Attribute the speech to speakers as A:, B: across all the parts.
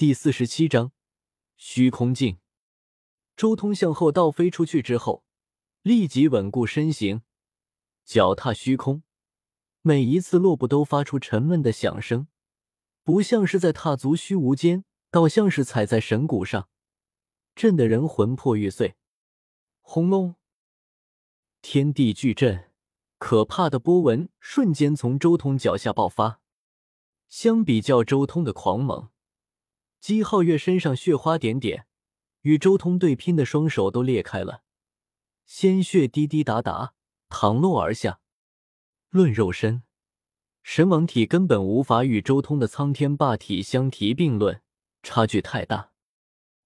A: 第四十七章虚空镜。周通向后倒飞出去之后，立即稳固身形，脚踏虚空，每一次落步都发出沉闷的响声，不像是在踏足虚无间，倒像是踩在神骨上，震得人魂魄欲碎。轰隆！天地巨震，可怕的波纹瞬间从周通脚下爆发。相比较周通的狂猛。姬皓月身上血花点点，与周通对拼的双手都裂开了，鲜血滴滴答答淌落而下。论肉身，神王体根本无法与周通的苍天霸体相提并论，差距太大。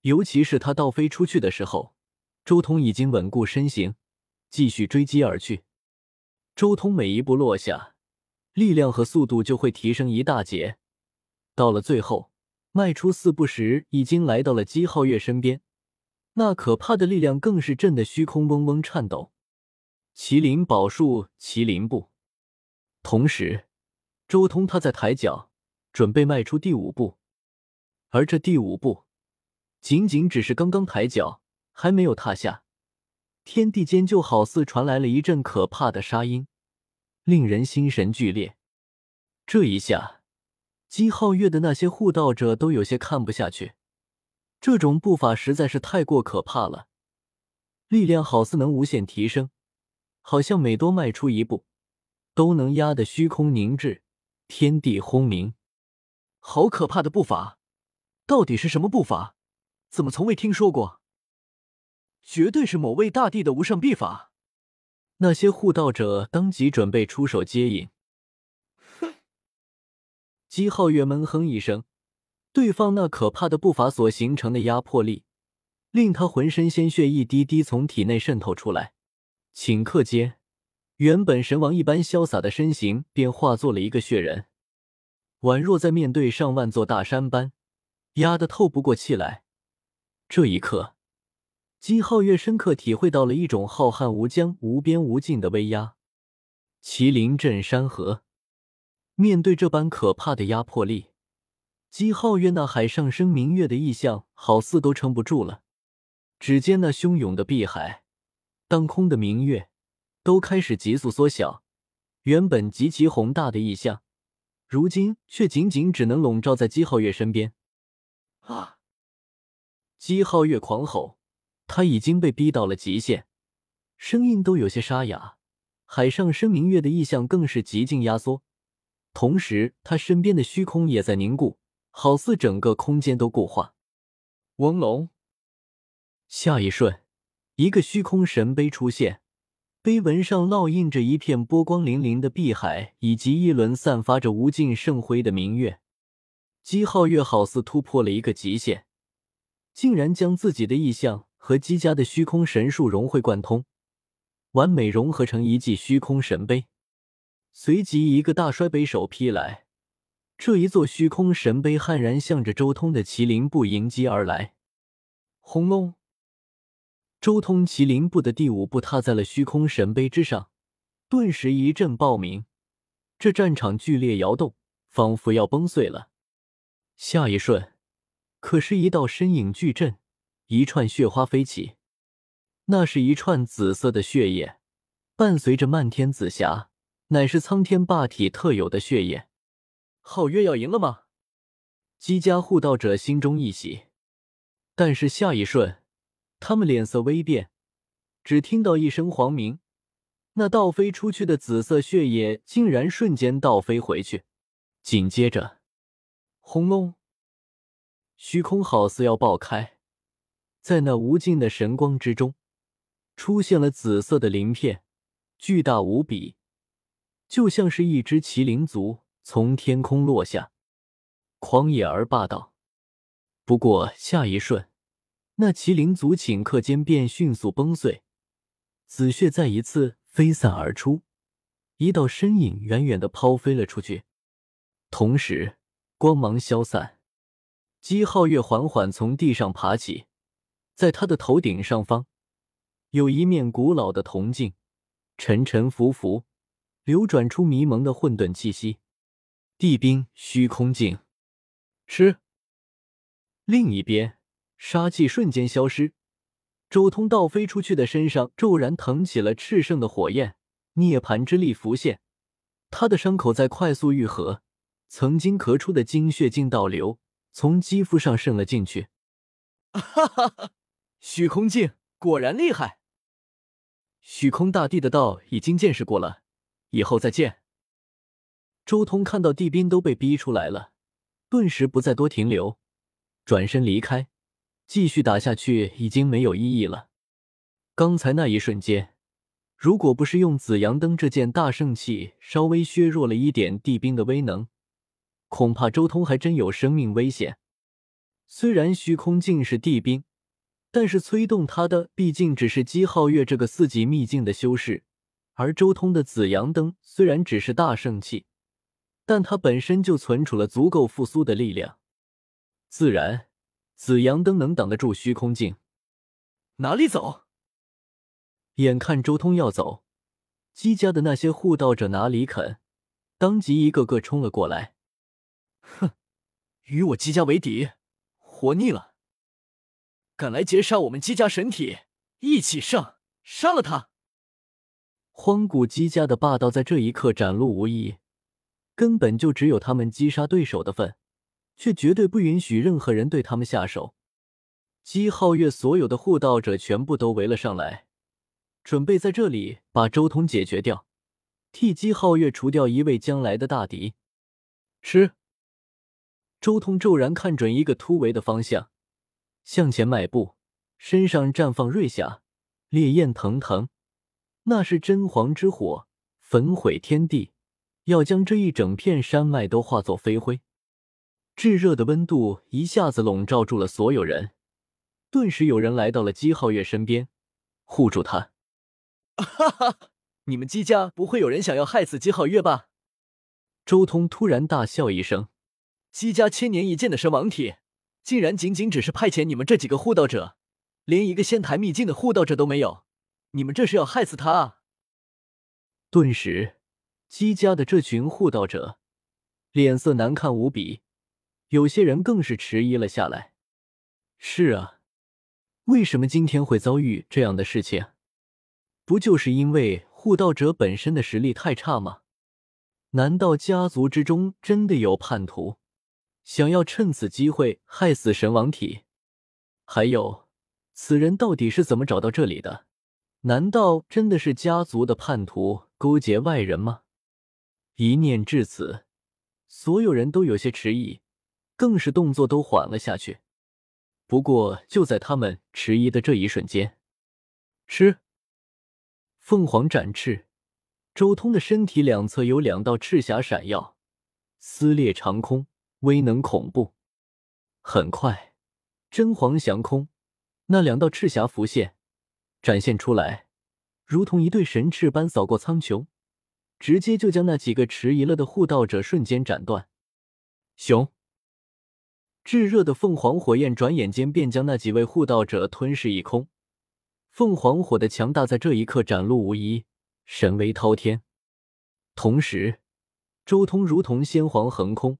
A: 尤其是他倒飞出去的时候，周通已经稳固身形，继续追击而去。周通每一步落下，力量和速度就会提升一大截，到了最后。迈出四步时，已经来到了姬皓月身边，那可怕的力量更是震得虚空嗡嗡颤抖。麒麟宝术，麒麟步。同时，周通他在抬脚，准备迈出第五步，而这第五步，仅仅只是刚刚抬脚，还没有踏下，天地间就好似传来了一阵可怕的沙音，令人心神剧烈。这一下。姬皓月的那些护道者都有些看不下去，这种步伐实在是太过可怕了，力量好似能无限提升，好像每多迈出一步，都能压得虚空凝滞，天地轰鸣。好可怕的步伐，到底是什么步伐？怎么从未听说过？绝对是某位大帝的无上秘法。那些护道者当即准备出手接引。姬皓月闷哼一声，对方那可怕的步伐所形成的压迫力，令他浑身鲜血一滴滴从体内渗透出来。顷刻间，原本神王一般潇洒的身形便化作了一个血人，宛若在面对上万座大山般压得透不过气来。这一刻，姬皓月深刻体会到了一种浩瀚无疆、无边无尽的威压。麒麟震山河。面对这般可怕的压迫力，姬皓月那海上生明月的意象好似都撑不住了。只见那汹涌的碧海，当空的明月都开始急速缩小。原本极其宏大的意象，如今却仅仅只能笼罩在姬皓月身边。啊！姬皓月狂吼，他已经被逼到了极限，声音都有些沙哑。海上生明月的意象更是极尽压缩。同时，他身边的虚空也在凝固，好似整个空间都固化。嗡隆，下一瞬，一个虚空神碑出现，碑文上烙印着一片波光粼粼的碧海，以及一轮散发着无尽圣辉的明月。姬皓月好似突破了一个极限，竟然将自己的意象和姬家的虚空神术融会贯通，完美融合成一记虚空神碑。随即，一个大摔杯手劈来，这一座虚空神碑悍然向着周通的麒麟步迎击而来。轰隆！周通麒麟步的第五步踏在了虚空神碑之上，顿时一阵爆鸣，这战场剧烈摇动，仿佛要崩碎了。下一瞬，可是一道身影巨震，一串血花飞起，那是一串紫色的血液，伴随着漫天紫霞。乃是苍天霸体特有的血液，皓月要赢了吗？姬家护道者心中一喜，但是下一瞬，他们脸色微变，只听到一声黄鸣，那倒飞出去的紫色血液竟然瞬间倒飞回去，紧接着，轰隆，虚空好似要爆开，在那无尽的神光之中，出现了紫色的鳞片，巨大无比。就像是一只麒麟族从天空落下，狂野而霸道。不过下一瞬，那麒麟族顷刻间便迅速崩碎，紫血再一次飞散而出，一道身影远远的抛飞了出去。同时，光芒消散，姬皓月缓缓从地上爬起，在他的头顶上方，有一面古老的铜镜，沉沉浮浮。流转出迷蒙的混沌气息，地冰虚空境，吃。另一边，杀气瞬间消失，周通倒飞出去的身上骤然腾起了炽盛的火焰，涅槃之力浮现，他的伤口在快速愈合，曾经咳出的精血竟倒流，从肌肤上渗了进去。
B: 哈哈哈！虚空境果然厉害。
A: 虚空大帝的道已经见识过了，以后再见。周通看到帝兵都被逼出来了，顿时不再多停留，转身离开。继续打下去已经没有意义了。刚才那一瞬间，如果不是用紫阳灯这件大圣器稍微削弱了一点帝兵的威能，恐怕周通还真有生命危险。虽然虚空镜是帝兵，但是催动他的毕竟只是姬皓月这个四级秘境的修士，而周通的紫阳灯虽然只是大圣器。但它本身就存储了足够复苏的力量，自然紫阳灯能挡得住虚空镜。
B: 哪里走？
A: 眼看周通要走，姬家的那些护道者哪里肯，当即一个个冲了过来。
B: 哼，与我姬家为敌，活腻了！敢来劫杀我们姬家神体，一起上，杀了他！
A: 荒古姬家的霸道在这一刻展露无遗。根本就只有他们击杀对手的份，却绝对不允许任何人对他们下手。姬皓月所有的护道者全部都围了上来，准备在这里把周通解决掉，替姬皓月除掉一位将来的大敌。吃！周通骤然看准一个突围的方向，向前迈步，身上绽放瑞霞，烈焰腾腾，那是真皇之火，焚毁天地。要将这一整片山脉都化作飞灰，炙热的温度一下子笼罩住了所有人。顿时有人来到了姬皓月身边，护住他。
B: 哈哈，你们姬家不会有人想要害死姬皓月吧？
A: 周通突然大笑一声：“
B: 姬家千年一见的神王体，竟然仅仅只是派遣你们这几个护道者，连一个仙台秘境的护道者都没有，你们这是要害死他啊！”
A: 顿时。姬家的这群护道者脸色难看无比，有些人更是迟疑了下来。是啊，为什么今天会遭遇这样的事情？不就是因为护道者本身的实力太差吗？难道家族之中真的有叛徒，想要趁此机会害死神王体？还有，此人到底是怎么找到这里的？难道真的是家族的叛徒勾结外人吗？一念至此，所有人都有些迟疑，更是动作都缓了下去。不过就在他们迟疑的这一瞬间，吃凤凰展翅，周通的身体两侧有两道赤霞闪耀，撕裂长空，威能恐怖。很快，真皇降空，那两道赤霞浮现，展现出来，如同一对神翅般扫过苍穹。直接就将那几个迟疑了的护道者瞬间斩断。熊，炙热的凤凰火焰转眼间便将那几位护道者吞噬一空。凤凰火的强大在这一刻展露无遗，神威滔天。同时，周通如同仙皇横空，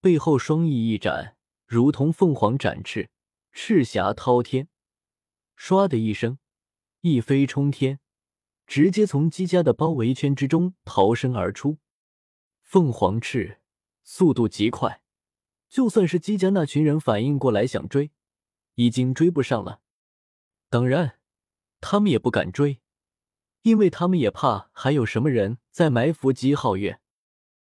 A: 背后双翼一展，如同凤凰展翅，赤霞滔天。唰的一声，一飞冲天。直接从姬家的包围圈之中逃生而出，凤凰翅速度极快，就算是姬家那群人反应过来想追，已经追不上了。当然，他们也不敢追，因为他们也怕还有什么人在埋伏姬皓月。